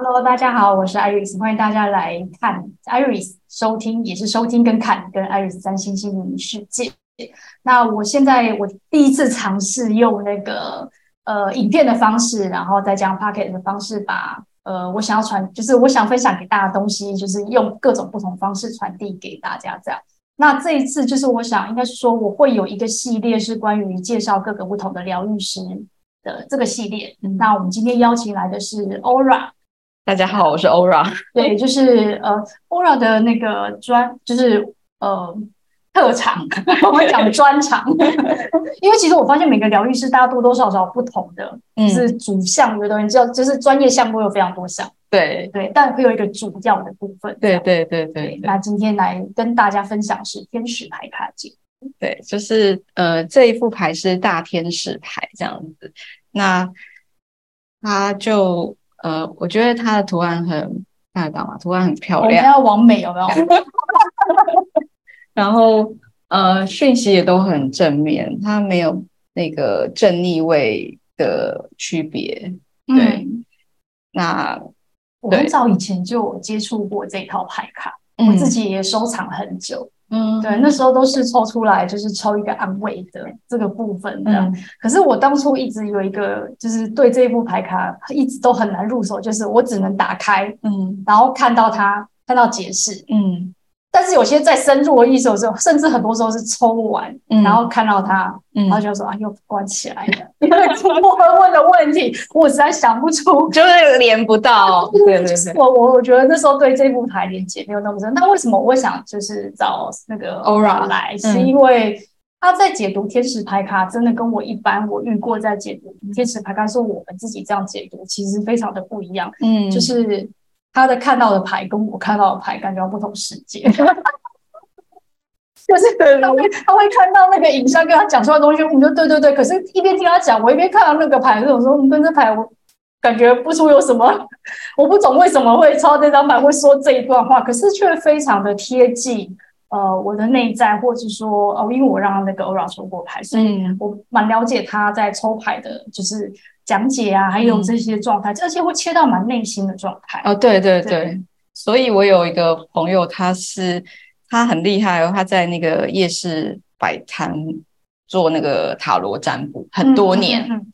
Hello，大家好，我是 Iris，欢迎大家来看 Iris 收听，也是收听跟看跟 Iris 三星心灵世界。那我现在我第一次尝试用那个呃影片的方式，然后再将 Pocket 的方式把呃我想要传，就是我想分享给大家的东西，就是用各种不同方式传递给大家这样。那这一次就是我想应该是说我会有一个系列是关于介绍各个不同的疗愈师的这个系列。嗯、那我们今天邀请来的是 Aura。大家好，我是 Aura。对，就是呃，Aura 的那个专，就是呃特长，我会讲专长。因为其实我发现每个疗愈师，大家多多少少不同的，嗯、是主项的东西，就就是专业项目有非常多项。对对，但会有一个主要的部分。对对对对，对。那今天来跟大家分享是天使牌卡解。对，就是呃这一副牌是大天使牌这样子，那它就。呃，我觉得它的图案很看得到吗？图案很漂亮，要完美有没有？然后呃，讯息也都很正面，它没有那个正逆位的区别。对，嗯、那我很早以前就接触过这套牌卡，嗯、我自己也收藏很久。嗯，对，那时候都是抽出来，就是抽一个安慰的这个部分的。嗯、可是我当初一直有一个，就是对这一副牌卡一直都很难入手，就是我只能打开，嗯，然后看到它，看到解释，嗯。但是有些再深入的意思的时候，甚至很多时候是抽完，嗯、然后看到他，嗯、然后就说啊，又关起来了。因为我问的问题，我实在想不出，就是连不到。对 对对，我我我觉得那时候对这部牌连接没有那么深。那为什么我会想就是找那个 Aura 来？嗯、是因为他在解读天使牌卡，真的跟我一般我遇过在解读天使牌卡，说我们自己这样解读，其实非常的不一样。嗯，就是。他的看到的牌跟我看到的牌感觉不同世界，就是他会他会看到那个影像跟他讲出来的东西，我们就对对对。可是，一边听他讲，我一边看到那个牌，那种时候，我们跟这牌我感觉不出有什么，我不懂为什么会抽到这张牌，会说这一段话，可是却非常的贴近呃我的内在，或者说哦，因为我让那个 Aura 抽过牌，所以我蛮了解他在抽牌的，就是。讲解啊，还有这些状态，嗯、而且会切到蛮内心的状态。哦，对对对，对所以我有一个朋友，他是他很厉害哦，他在那个夜市摆摊做那个塔罗占卜很多年，嗯嗯嗯、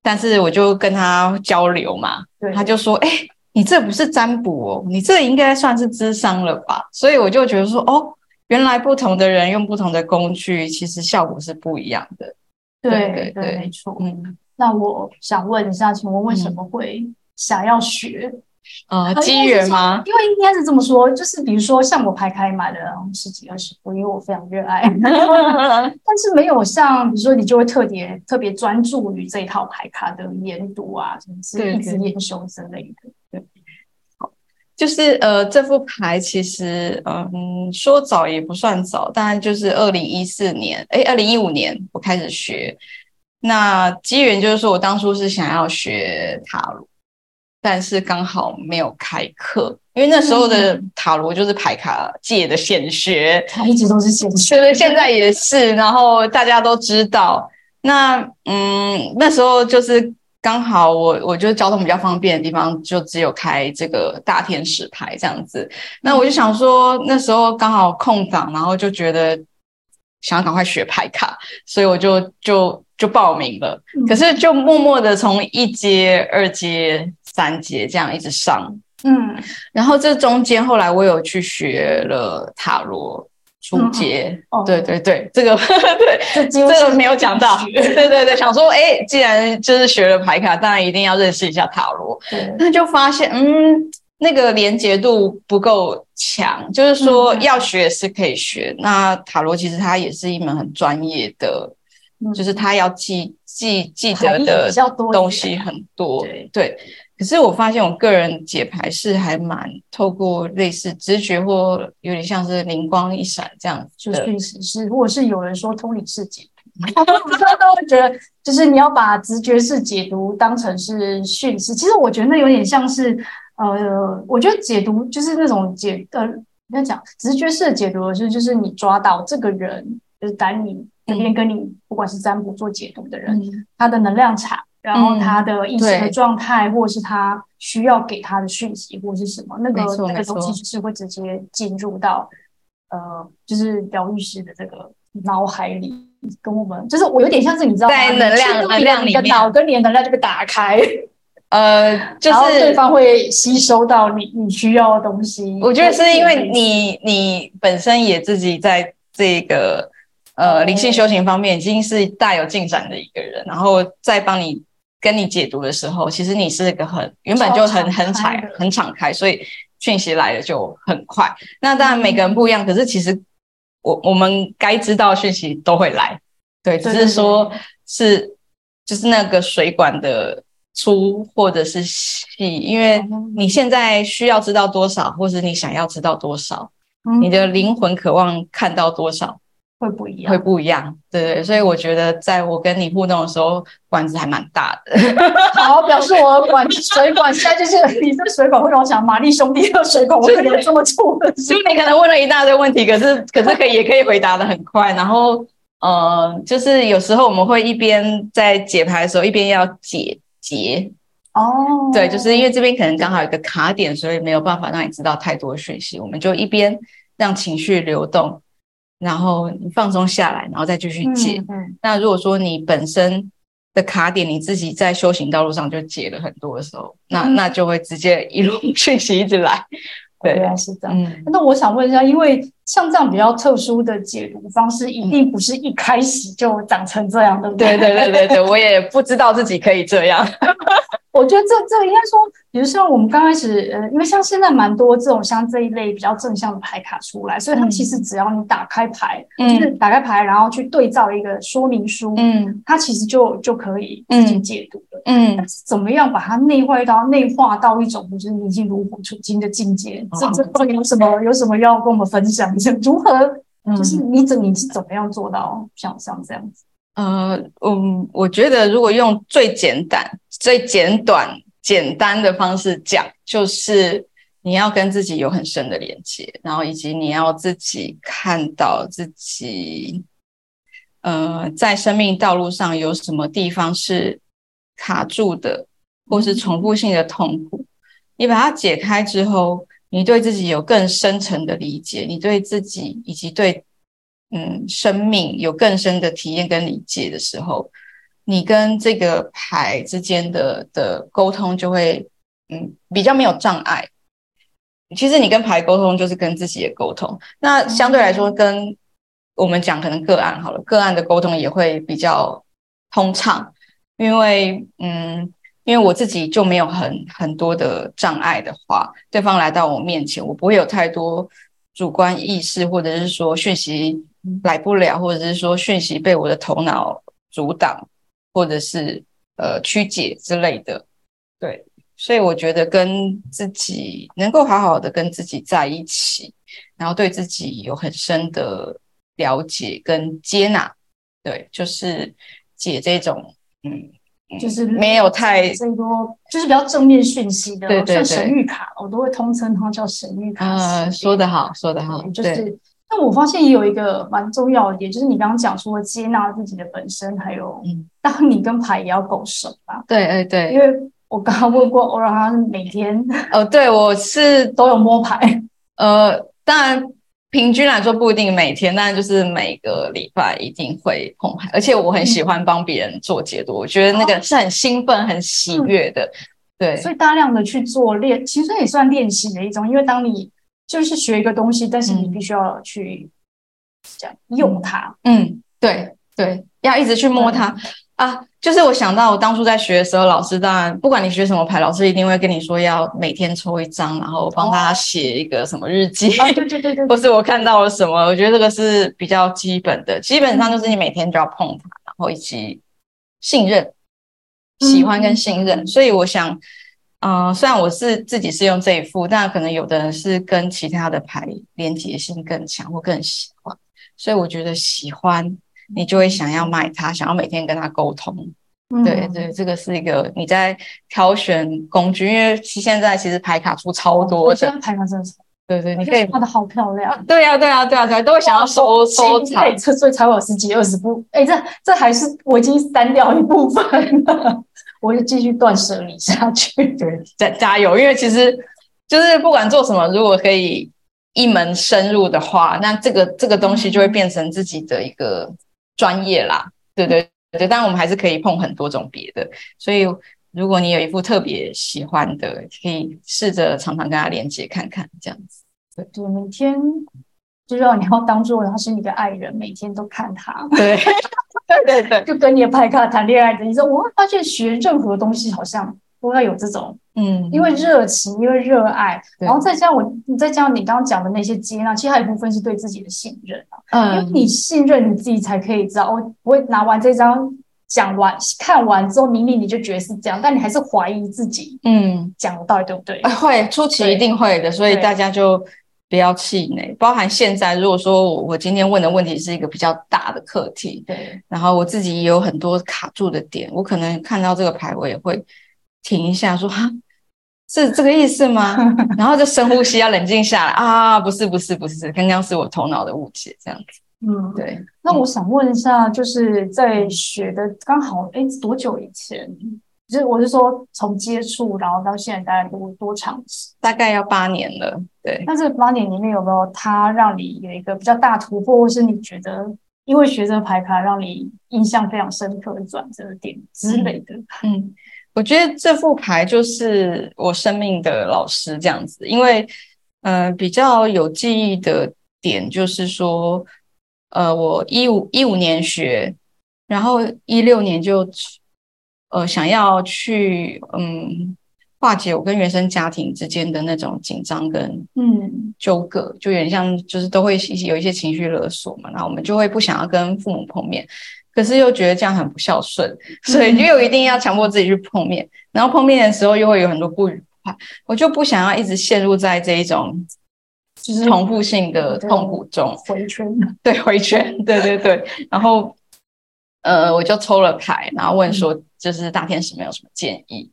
但是我就跟他交流嘛，对他就说：“哎，你这不是占卜哦，你这应该算是智商了吧？”所以我就觉得说：“哦，原来不同的人用不同的工具，其实效果是不一样的。”对，对对没错，嗯。那我想问一下，请问为什么会想要学？呃，机缘吗？因为应该是这么说，就是比如说像我牌卡买了十几二十副，因为我非常热爱，但是没有像比如说你就会特别特别专注于这一套牌卡的研读啊，什么是一直研修之类的。对，对，好，就是呃，这副牌其实嗯，说早也不算早，当然就是二零一四年，哎，二零一五年我开始学。那机缘就是说，我当初是想要学塔罗，但是刚好没有开课，因为那时候的塔罗就是牌卡界的显学，它一直都是显学，对，现在也是。然后大家都知道，那嗯，那时候就是刚好我我觉得交通比较方便的地方，就只有开这个大天使牌这样子。那我就想说，那时候刚好空档，然后就觉得想要赶快学牌卡，所以我就就。就报名了，可是就默默的从一阶、二阶、三阶这样一直上，嗯，然后这中间后来我有去学了塔罗初阶，嗯哦、对对对，这个 对，这这个没有讲到，对对对，想说，哎，既然就是学了牌卡，当然一定要认识一下塔罗，对，那就发现，嗯，那个连结度不够强，就是说要学是可以学，嗯、那塔罗其实它也是一门很专业的。就是他要记记记得的东西很多，对对。可是我发现我个人解牌是还蛮透过类似直觉或有点像是灵光一闪这样，就确实是。如果是有人说通灵式解读，大家都会觉得就是你要把直觉式解读当成是讯息。其实我觉得那有点像是呃，我觉得解读就是那种解呃，你要讲直觉式的解读的是就是你抓到这个人，就是当你。那边跟你不管是占卜做解读的人，嗯、他的能量场然后他的意识的状态，或者是他需要给他的讯息，或者是什么，那个那个东西是会直接进入到呃，就是疗愈师的这个脑海里，跟我们就是我有点像是你知道吗？在能量能量里面，脑跟你的能量就被打开。呃，就是对方会吸收到你你需要的东西。我觉得是因为你你本身也自己在这个呃灵性修行方面已经是大有进展的一个人，然后再帮你跟你解读的时候，其实你是一个很原本就很很敞很敞开，所以讯息来的就很快。那当然每个人不一样，可是其实我我们该知道讯息都会来，对，只是说是就是那个水管的。粗或者是细，因为你现在需要知道多少，或是你想要知道多少，嗯、你的灵魂渴望看到多少，会不一样，会不一样，对对。所以我觉得，在我跟你互动的时候，管子还蛮大的。好，表示我管水管现在就是你这水管会让我想玛丽兄弟的水管，我可能有这么粗的。就你可能问了一大堆问题，可是可是可以也可以回答的很快。然后呃，就是有时候我们会一边在解牌的时候，一边要解。结哦，oh. 对，就是因为这边可能刚好有个卡点，所以没有办法让你知道太多讯息。我们就一边让情绪流动，然后你放松下来，然后再继续解。嗯嗯。那如果说你本身的卡点你自己在修行道路上就解了很多的时候，那那就会直接一路 讯息一直来。对，原来是这样。嗯，那我想问一下，因为像这样比较特殊的解读方式，一定不是一开始就长成这样的。对对对对对，我也不知道自己可以这样。我觉得这这应该说，比如说我们刚开始，呃，因为像现在蛮多这种像这一类比较正向的牌卡出来，所以它其实只要你打开牌，嗯，就是打开牌，然后去对照一个说明书，嗯，它其实就就可以自己解读了，嗯。但是怎么样把它内化到内化到一种就是你已经炉火纯青的境界？这这到底有什么有什么要跟我们分享一下？如何就是你怎你是怎么样做到像像这样子？呃，嗯，我觉得如果用最简单、最简短、简单的方式讲，就是你要跟自己有很深的连接，然后以及你要自己看到自己，呃，在生命道路上有什么地方是卡住的，或是重复性的痛苦，你把它解开之后，你对自己有更深层的理解，你对自己以及对。嗯，生命有更深的体验跟理解的时候，你跟这个牌之间的的沟通就会嗯比较没有障碍。其实你跟牌沟通就是跟自己的沟通，那相对来说跟我们讲可能个案好了，个案的沟通也会比较通畅，因为嗯，因为我自己就没有很很多的障碍的话，对方来到我面前，我不会有太多主观意识，或者是说讯息。来不了，或者是说讯息被我的头脑阻挡，或者是呃曲解之类的，对，所以我觉得跟自己能够好好的跟自己在一起，然后对自己有很深的了解跟接纳，对，就是解这种嗯。就是没有太就是比较正面讯息的，对对对，神谕卡，我都会通称它叫神谕卡。呃，说得好，说得好，就是。那我发现也有一个蛮重要的点，就是你刚刚讲说接纳自己的本身，还有当你跟牌也要够熟吧？对，哎，对，因为我刚刚问过欧阳，他是每天呃，对，我是 都有摸牌。呃，当然平均来说不一定每天，但就是每个礼拜一定会碰牌，而且我很喜欢帮别人做解读，我觉得那个是很兴奋、很喜悦的。对，所以大量的去做练，其实也算练习的一种，因为当你。就是学一个东西，但是你必须要去这样、用它。嗯，对对，要一直去摸它、嗯、啊。就是我想到我当初在学的时候，老师当然不管你学什么牌，老师一定会跟你说要每天抽一张，然后帮他写一个什么日记。哦、对对对对，或是我看到了什么，我觉得这个是比较基本的。基本上就是你每天就要碰它，然后以及信任、喜欢跟信任。嗯、所以我想。嗯、呃，虽然我是自己是用这一副，但可能有的人是跟其他的牌连结性更强或更喜欢，所以我觉得喜欢你就会想要买它，想要每天跟它沟通。嗯、对对，这个是一个你在挑选工具，因为现在其实牌卡出超多的，牌卡真的对对，你可以画的好漂亮。对呀、啊、对呀、啊、对呀、啊，对、啊，都会想要收收藏，所以才会有十几二十部。哎，这这还是我已经删掉一部分了。我就继续断舍离下去。对，加加油！因为其实就是不管做什么，如果可以一门深入的话，那这个这个东西就会变成自己的一个专业啦。对对对，但我们还是可以碰很多种别的。所以如果你有一副特别喜欢的，可以试着常常跟他连接看看，这样子。对，对，每天。就让你要当做他是你的爱人，每天都看他。对，对 对对，就跟你的派卡谈恋爱的。你说，我会发现学任何东西好像都要有这种，嗯，因为热情，因为热爱，然后再加上我，你再加上你刚刚讲的那些接纳，其实还有一部分是对自己的信任啊。嗯，因为你信任你自己，才可以知道，我不会拿完这张讲完看完之后，明明你就觉得是这样，但你还是怀疑自己，嗯，讲的到底对不对？会初期一定会的，所以大家就。不要气馁，包含现在，如果说我今天问的问题是一个比较大的课题，对，然后我自己也有很多卡住的点，我可能看到这个牌，我也会停一下，说哈，是这个意思吗？然后就深呼吸，要冷静下来啊，不是，不是，不是，刚刚是我头脑的误解，这样子。嗯，对。那我想问一下，就是在学的刚好，哎，多久以前？就是我是说，从接触然后到现在大概多多长？大概要八年了。对，那这八年里面有没有它让你有一个比较大突破，或是你觉得因为学这个牌卡让你印象非常深刻的转折点之类的？嗯，嗯，我觉得这副牌就是我生命的老师这样子，因为嗯、呃，比较有记忆的点就是说，呃，我一五一五年学，然后一六年就。呃，想要去嗯化解我跟原生家庭之间的那种紧张跟嗯。纠葛，就有点像就是都会有一些情绪勒索嘛，然后我们就会不想要跟父母碰面，可是又觉得这样很不孝顺，所以就又一定要强迫自己去碰面，然后碰面的时候又会有很多不愉快，我就不想要一直陷入在这一种就是重复性的痛苦中回圈，对回圈，对对对，然后。呃，我就抽了牌，然后问说，就是大天使没有什么建议，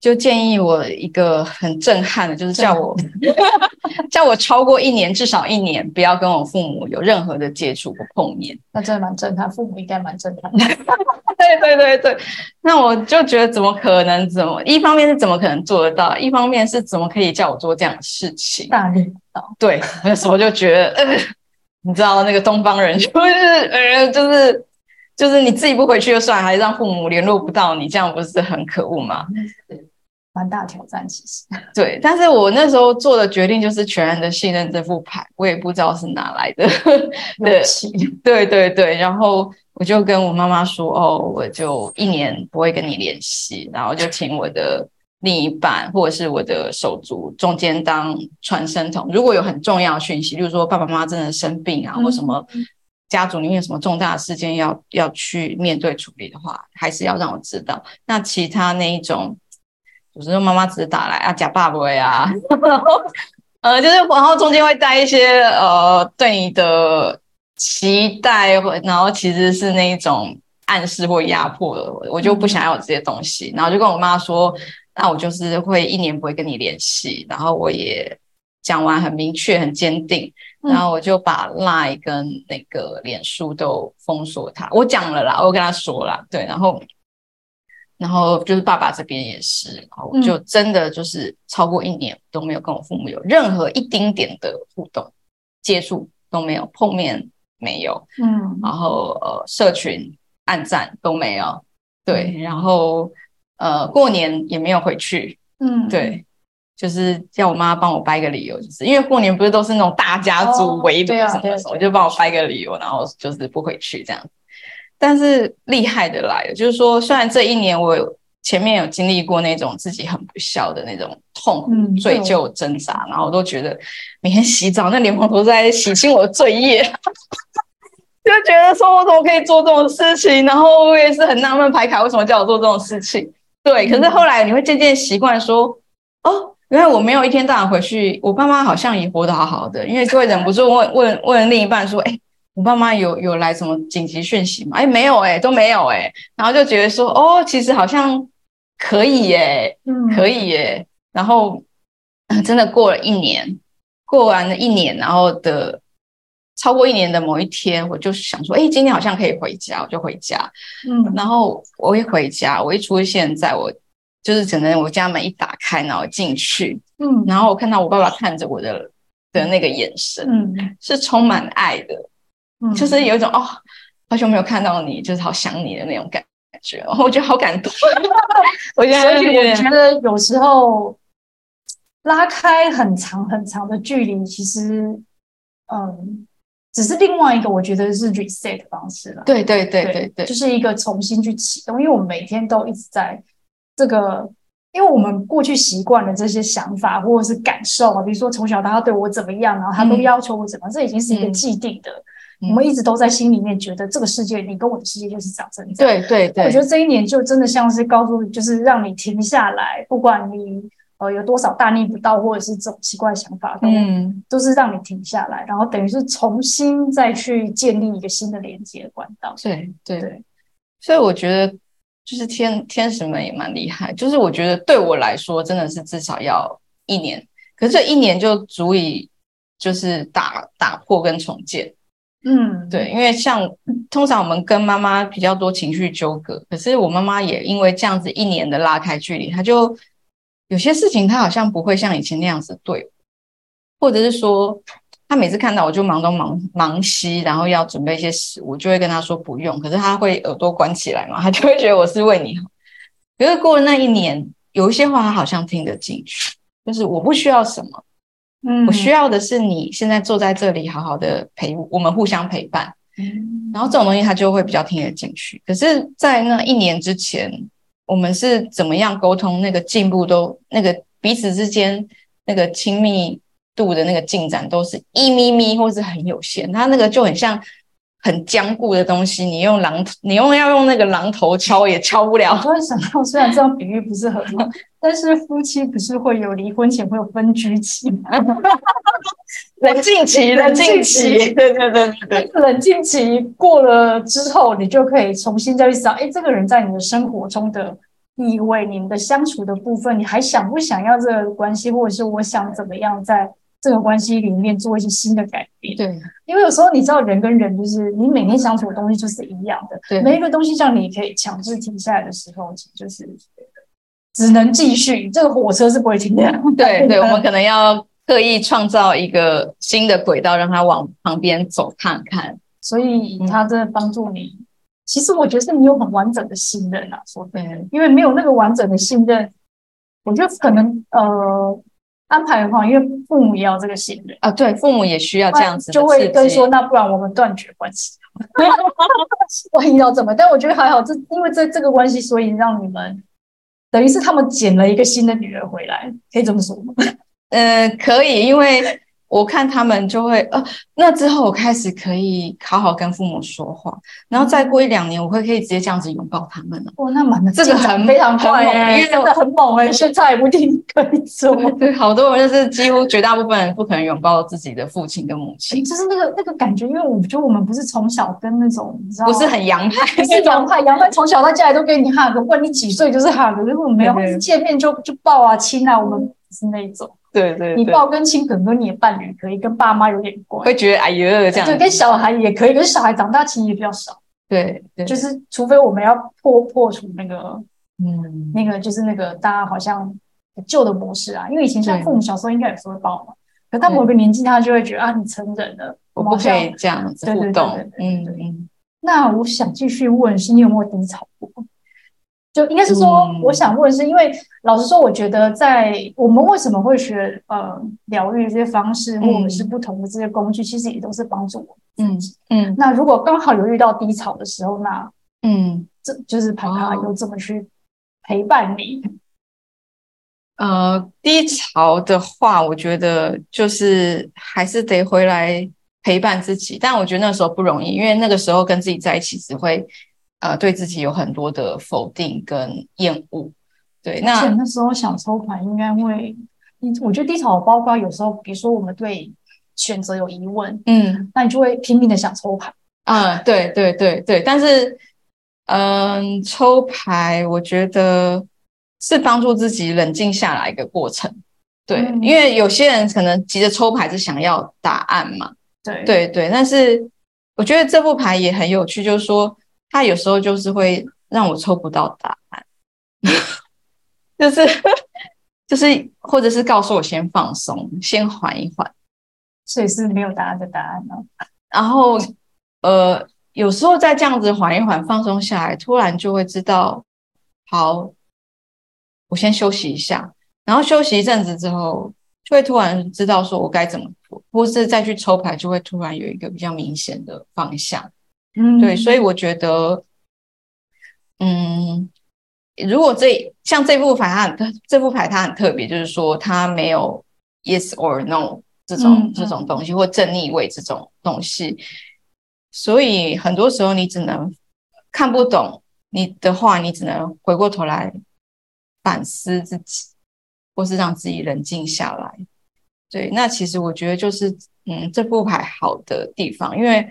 就建议我一个很震撼的，就是叫我 叫我超过一年，至少一年，不要跟我父母有任何的接触或碰面。那真的蛮震撼，父母应该蛮震撼的。对对对对，那我就觉得怎么可能？怎么一方面是怎么可能做得到？一方面是怎么可以叫我做这样的事情？大领导。对，那时候就觉得，呃，你知道那个东方人 就是呃，就是。就是你自己不回去就算，还让父母联络不到你，这样不是很可恶吗？蛮大挑战，其实。对，但是我那时候做的决定就是全然的信任这副牌，我也不知道是哪来的。对，对对对，然后我就跟我妈妈说：“哦，我就一年不会跟你联系，然后就请我的另一半或者是我的手足中间当传声筒，如果有很重要的讯息，就是说爸爸妈妈真的生病啊，或什么。”家族里面有什么重大的事件要要去面对处理的话，还是要让我知道。那其他那一种，有时候妈妈只是打来啊，假爸爸呀，呃，就是然后中间会带一些呃对你的期待，然后其实是那一种暗示或压迫的，我就不想要这些东西。然后就跟我妈说，那我就是会一年不会跟你联系。然后我也讲完很明确、很坚定。然后我就把 Line 跟那个脸书都封锁他。我讲了啦，我跟他说了，对，然后，然后就是爸爸这边也是，然后我就真的就是超过一年都没有跟我父母有任何一丁点的互动、接触都没有，碰面没有，嗯，然后呃，社群暗赞都没有，对，然后呃，过年也没有回去，嗯，对。就是叫我妈帮我掰个理由，就是因为过年不是都是那种大家族围炉什么的，我就帮我掰个理由，然后就是不回去这样。但是厉害的来了，就是说，虽然这一年我前面有经历过那种自己很不孝的那种痛苦、罪疚、挣扎，然后我都觉得每天洗澡那莲蓬头在洗清我的罪业，就觉得说我怎么可以做这种事情，然后我也是很纳闷牌卡为什么叫我做这种事情。对，可是后来你会渐渐习惯说，哦。因为我没有一天到晚回去，我爸妈好像也活得好好的，因为就会忍不住问 问问另一半说：“哎，我爸妈有有来什么紧急讯息吗？”哎，没有哎，都没有哎，然后就觉得说：“哦，其实好像可以耶，嗯，可以耶。”然后真的过了一年，过完了一年，然后的超过一年的某一天，我就想说，哎，今天好像可以回家，我就回家。嗯，然后我一回家，我一出现在我就是整个我家门一打开，然后进去，嗯，然后我看到我爸爸看着我的的那个眼神，嗯，是充满爱的，嗯，就是有一种哦，好久没有看到你，就是好想你的那种感觉，然后我觉得好感动。我觉得，我觉得有时候拉开很长很长的距离，其实，嗯。只是另外一个，我觉得是 reset 的方式了。对对对对对，对，就是一个重新去启动。因为我们每天都一直在这个，因为我们过去习惯了这些想法或者是感受啊，比如说从小他对我怎么样，然后他都要求我怎么，嗯、这已经是一个既定的。嗯、我们一直都在心里面觉得这个世界，你跟我的世界就是长这样。对对对，我觉得这一年就真的像是告诉，就是让你停下来，不管你。呃，有多少大逆不道，或者是这种奇怪的想法，嗯，都是让你停下来，然后等于是重新再去建立一个新的连接的管道。对对对，所以我觉得就是天天使们也蛮厉害，就是我觉得对我来说真的是至少要一年，可是这一年就足以就是打打破跟重建。嗯，对，因为像通常我们跟妈妈比较多情绪纠葛，可是我妈妈也因为这样子一年的拉开距离，她就。有些事情她好像不会像以前那样子对，或者是说他每次看到我就忙东忙忙西，然后要准备一些食物，就会跟他说不用。可是他会耳朵关起来嘛，他就会觉得我是为你好。可是过了那一年，有一些话他好像听得进去，就是我不需要什么，嗯，我需要的是你现在坐在这里好好的陪我们互相陪伴，嗯，然后这种东西他就会比较听得进去。可是，在那一年之前。我们是怎么样沟通？那个进步都，那个彼此之间那个亲密度的那个进展都是一咪咪，或是很有限。它那个就很像很坚固的东西，你用榔头，你用要用那个榔头敲也敲不了。我突然想到，虽然这样比喻不是很好，但是夫妻不是会有离婚前会有分居期吗？冷静期，冷静期，对对对对，冷静期过了之后，你就可以重新再去想，哎，这个人在你的生活中的地位，你们的相处的部分，你还想不想要这个关系，或者是我想怎么样在这个关系里面做一些新的改变？对，因为有时候你知道，人跟人就是你每天相处的东西就是一样的，对，每一个东西像你可以强制停下来的时候，就是只能继续，这个火车是不会停的。对 对，我们可能要。刻意创造一个新的轨道，让它往旁边走看看，所以它真的帮助你。嗯、其实我觉得是你有很完整的信任啊，说对，因为没有那个完整的信任，我觉得可能呃安排的话，因为父母也要这个信任啊，对，父母也需要这样子，就会跟说，那不然我们断绝关系，万一要怎么？但我觉得还好，这因为这这个关系，所以让你们等于是他们捡了一个新的女儿回来，可以这么说吗？嗯，可以，因为我看他们就会呃，那之后我开始可以好好跟父母说话，然后再过一两年，我会可以直接这样子拥抱他们了。哇，那蛮这个很非常快哎，真的很猛哎，现在也不一定可以做。对，好多人就是几乎绝大部分人不可能拥抱自己的父亲跟母亲，就是那个那个感觉，因为我觉得我们不是从小跟那种你知道不是很洋派，不是洋派，洋派从小到家里都给你 hug，不管你几岁就是 hug，如果没有见面就就抱啊亲啊，我们是那种。对对，对，你抱跟亲可能跟你的伴侣可以，跟爸妈有点关，会觉得哎呦这样。对，跟小孩也可以，可是小孩长大其实也比较少。对，对就是除非我们要破破除那个，嗯，那个就是那个大家好像旧的模式啊。因为以前像父母小时候应该有时候会抱嘛，可到某个年纪他就会觉得啊，你成人了，我不可以这样子互动。嗯嗯。那我想继续问是，你有没有低潮过？就应该是说，我想问，是因为、嗯、老实说，我觉得在我们为什么会学呃疗愈这些方式，或者是不同的这些工具，嗯、其实也都是帮助我们自己。嗯嗯。那如果刚好有遇到低潮的时候，那嗯，这就是盘卡又怎么去陪伴你？呃，低潮的话，我觉得就是还是得回来陪伴自己，但我觉得那时候不容易，因为那个时候跟自己在一起只会。呃，对自己有很多的否定跟厌恶，对。那那时候想抽牌，应该会，我觉得低潮包括有时候，比如说我们对选择有疑问，嗯，那你就会拼命的想抽牌。啊、嗯，对对对对。但是，嗯，抽牌我觉得是帮助自己冷静下来一个过程。对，嗯、因为有些人可能急着抽牌是想要答案嘛。对对对，但是我觉得这副牌也很有趣，就是说它有时候就是会让我抽不到答案，就是就是或者是告诉我先放松，先缓一缓，所以是没有答案的答案呢。然后呃，有时候再这样子缓一缓、放松下来，突然就会知道，好，我先休息一下，然后休息一阵子之后。就会突然知道说我该怎么做，或是再去抽牌，就会突然有一个比较明显的方向。嗯，对，所以我觉得，嗯，如果这像这副牌，它这副牌它很特别，就是说它没有 yes or no 这种、嗯、这种东西，或正逆位这种东西，所以很多时候你只能看不懂你的话，你只能回过头来反思自己。或是让自己冷静下来，对，那其实我觉得就是，嗯，这副牌好的地方，因为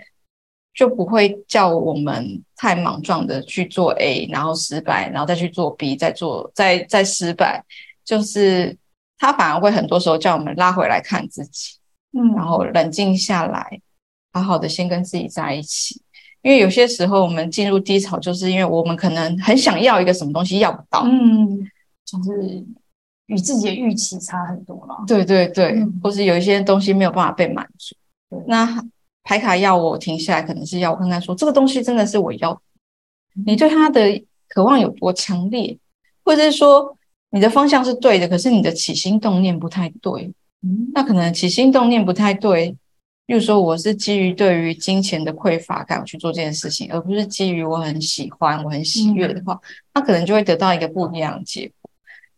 就不会叫我们太莽撞的去做 A，然后失败，然后再去做 B，再做再再失败，就是他反而会很多时候叫我们拉回来看自己，嗯，然后冷静下来，好好的先跟自己在一起，因为有些时候我们进入低潮，就是因为我们可能很想要一个什么东西要不到，嗯，就是。与自己的预期差很多了，对对对，嗯、或是有一些东西没有办法被满足。那牌卡要我停下来，可能是要我看看说这个东西真的是我要，你对它的渴望有多强烈，或者是说你的方向是对的，可是你的起心动念不太对。嗯，那可能起心动念不太对，例如说我是基于对于金钱的匮乏感去做这件事情，而不是基于我很喜欢、我很喜悦的话，那、嗯、可能就会得到一个不一样的结果。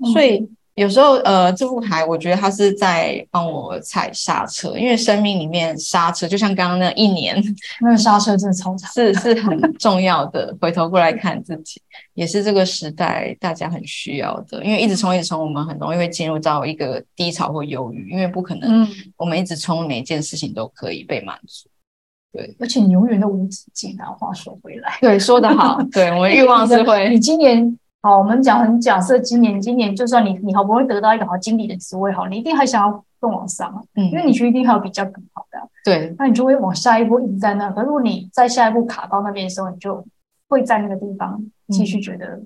嗯、所以。有时候，呃，这副牌我觉得它是在帮我踩刹车，因为生命里面刹车就像刚刚那一年，那个刹车真的超长，是是很重要的。回头过来看自己，也是这个时代大家很需要的。因为一直冲一直冲，我们很容易会进入到一个低潮或忧郁，因为不可能，我们一直冲，每一件事情都可以被满足。对，而且你永远都无止境啊。话说回来，对，说得好，对，我们 欲望是会，你今年。好，我们讲很假设，今年今年就算你你好不容易得到一个好经理的职位，好，你一定还想要更往上啊，嗯，因为你觉得一定还有比较更好的，啊，对，那你就会往下一步一直在那。可是如果你在下一步卡到那边的时候，你就会在那个地方继续觉得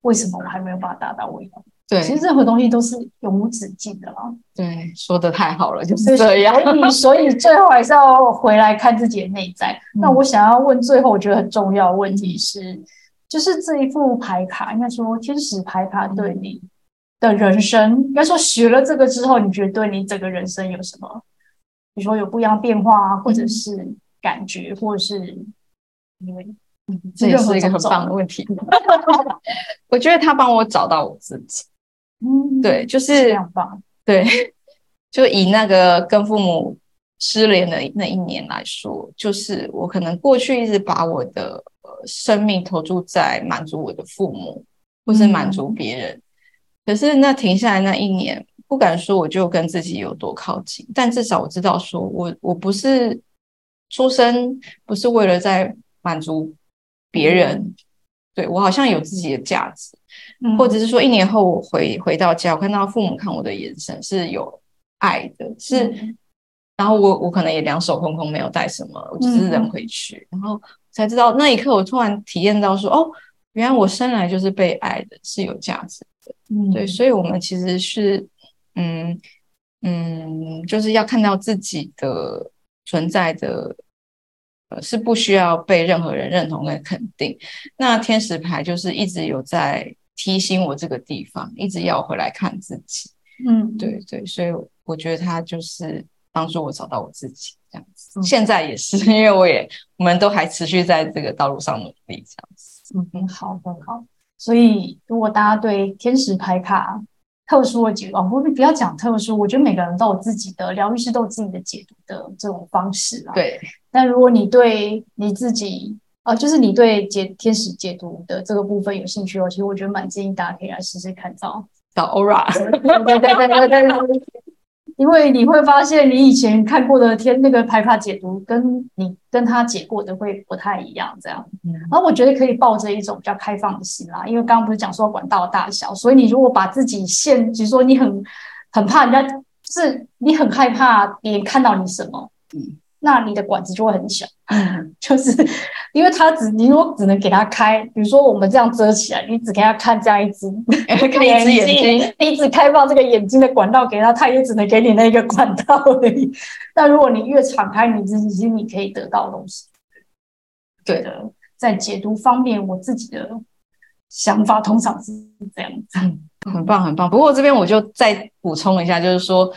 为什么我还没有办法达到我要？对，其实任何东西都是永无止境的啦。对，说的太好了，就是这样。所以，所以最后还是要回来看自己的内在。嗯，那我想要问最后我觉得很重要的问题是。就是这一副牌卡，应该说天使牌卡对你的人生，应该说学了这个之后，你觉得对你整个人生有什么？比如说有不一样的变化，或者是感觉，或者是因为这也是一个很棒的问题。我觉得他帮我找到我自己。嗯，对，就是这样棒。对，就以那个跟父母失联的那一年来说，就是我可能过去一直把我的。生命投注在满足我的父母，或是满足别人。嗯、可是那停下来那一年，不敢说我就跟自己有多靠近，但至少我知道，说我我不是出生，不是为了在满足别人。嗯、对，我好像有自己的价值，嗯、或者是说一年后我回回到家，我看到父母看我的眼神是有爱的，是，嗯、然后我我可能也两手空空，没有带什么，我只是人回去，嗯、然后。才知道那一刻，我突然体验到说：“哦，原来我生来就是被爱的，是有价值的。”嗯，对，所以，我们其实是，嗯嗯，就是要看到自己的存在的，呃，是不需要被任何人认同跟肯定。那天使牌就是一直有在提醒我这个地方，一直要回来看自己。嗯，对对，所以我觉得它就是帮助我找到我自己。这样子，现在也是，因为我也，我们都还持续在这个道路上努力，这样子。嗯，好，很好。所以，如果大家对天使牌卡特殊的解读，不不要讲特殊，我觉得每个人都有自己的疗愈师，都有自己的解读的这种方式啊。对。但如果你对你自己，呃，就是你对解天使解读的这个部分有兴趣哦，其实我觉得蛮建议大家可以来试试看，找找 Aura。对对对对对对。因为你会发现，你以前看过的天那个排卡解读，跟你跟他解过的会不太一样，这样。嗯。然后我觉得可以抱着一种比较开放的心啦，因为刚刚不是讲说管道大小，所以你如果把自己限，比如说你很很怕人家，就是你很害怕别人看到你什么，嗯，那你的管子就会很小，嗯，就是因为它只你如果只能给它开，比如说我们这样遮起来，你只给它看这样一只，看一只眼睛，你只开放这个眼睛的管道给它，它也只能给你那个管道而已。但如果你越敞开你自己，其实你可以得到的东西。对的，在解读方面，我自己的想法通常是这样子。嗯，很棒很棒。不过这边我就再补充一下，就是说，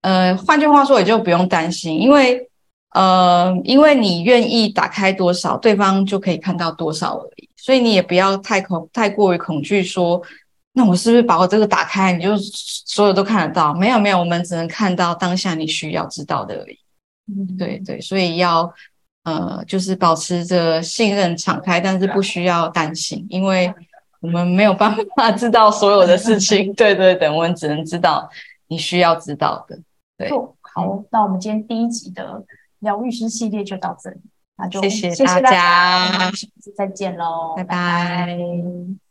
呃，换句话说，也就不用担心，因为呃，因为你愿意打开多少，对方就可以看到多少而已。所以你也不要太恐太过于恐惧，说，那我是不是把我这个打开，你就所有都看得到？没有没有，我们只能看到当下你需要知道的而已。嗯，对对，所以要。呃，就是保持着信任、敞开，但是不需要担心，因为我们没有办法 知道所有的事情。对对对，我们只能知道你需要知道的。对，好，那我们今天第一集的疗愈师系列就到这里，那就谢谢大家，下次再见喽，拜拜。拜拜。